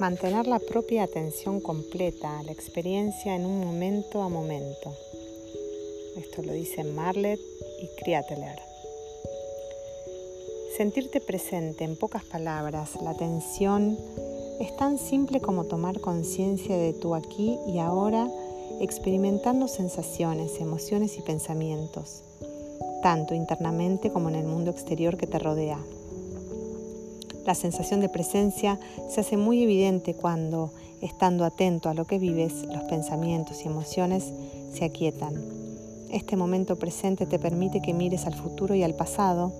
Mantener la propia atención completa a la experiencia en un momento a momento. Esto lo dicen Marlet y Kriateler. Sentirte presente en pocas palabras, la atención es tan simple como tomar conciencia de tu aquí y ahora, experimentando sensaciones, emociones y pensamientos, tanto internamente como en el mundo exterior que te rodea. La sensación de presencia se hace muy evidente cuando, estando atento a lo que vives, los pensamientos y emociones se aquietan. Este momento presente te permite que mires al futuro y al pasado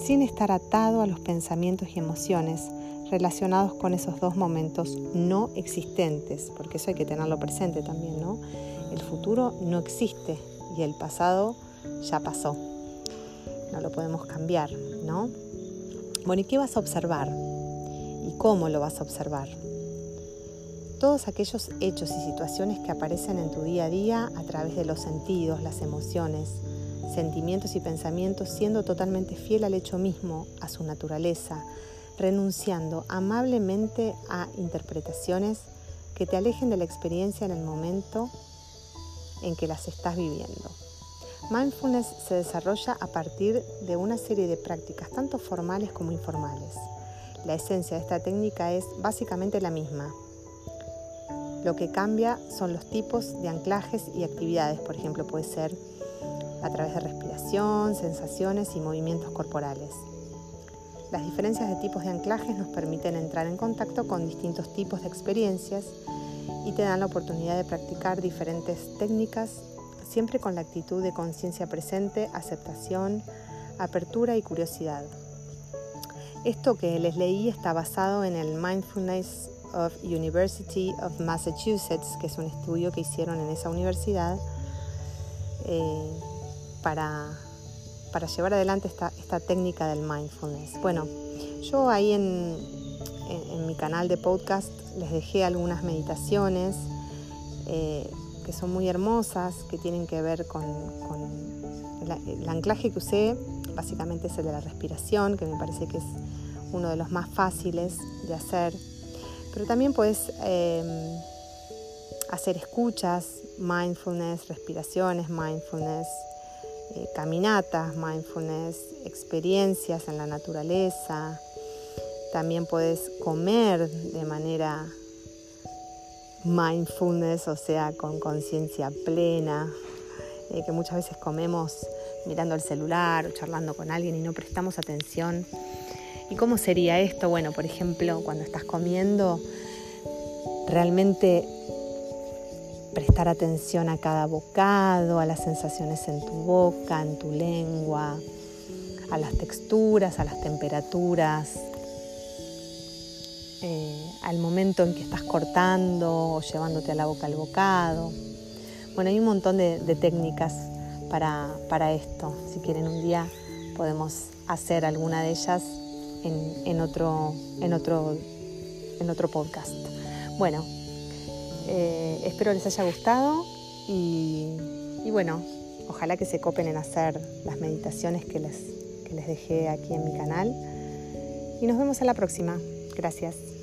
sin estar atado a los pensamientos y emociones relacionados con esos dos momentos no existentes, porque eso hay que tenerlo presente también, ¿no? El futuro no existe y el pasado ya pasó. No lo podemos cambiar, ¿no? Bueno, ¿y qué vas a observar? ¿Y cómo lo vas a observar? Todos aquellos hechos y situaciones que aparecen en tu día a día a través de los sentidos, las emociones, sentimientos y pensamientos, siendo totalmente fiel al hecho mismo, a su naturaleza, renunciando amablemente a interpretaciones que te alejen de la experiencia en el momento en que las estás viviendo. Mindfulness se desarrolla a partir de una serie de prácticas, tanto formales como informales. La esencia de esta técnica es básicamente la misma. Lo que cambia son los tipos de anclajes y actividades, por ejemplo, puede ser a través de respiración, sensaciones y movimientos corporales. Las diferencias de tipos de anclajes nos permiten entrar en contacto con distintos tipos de experiencias y te dan la oportunidad de practicar diferentes técnicas siempre con la actitud de conciencia presente, aceptación, apertura y curiosidad. Esto que les leí está basado en el Mindfulness of University of Massachusetts, que es un estudio que hicieron en esa universidad eh, para, para, llevar adelante esta, esta, técnica del mindfulness. Bueno, yo ahí en, en, mi canal de podcast les dejé algunas meditaciones. Eh, que son muy hermosas, que tienen que ver con, el, anclaje que usé, básicamente es el de la respiración, que me parece que es uno de los más fáciles de hacer. Pero también puedes em, hacer escuchas, mindfulness, respiraciones, mindfulness, eh, caminatas, mindfulness, experiencias en la naturaleza. También puedes comer de manera mindfulness, o sea, con conciencia plena, eh, que muchas veces comemos mirando el celular o charlando con alguien y no prestamos atención. ¿Y cómo sería esto? Bueno, por ejemplo, cuando estás comiendo, realmente prestar atención a cada bocado, a las sensaciones en tu boca, en tu lengua, a las texturas, a las temperaturas, eh, al momento en que estás cortando o llevándote a la boca el bocado. Bueno, hay un montón de, técnicas para, esto. Si quieren un día podemos hacer alguna de ellas en, otro, en, otro, en otro podcast. Bueno, eh, espero les haya gustado y, bueno, ojalá que se copen en hacer las meditaciones que les, que les dejé aquí en mi canal. Y nos vemos a la próxima. Gracias.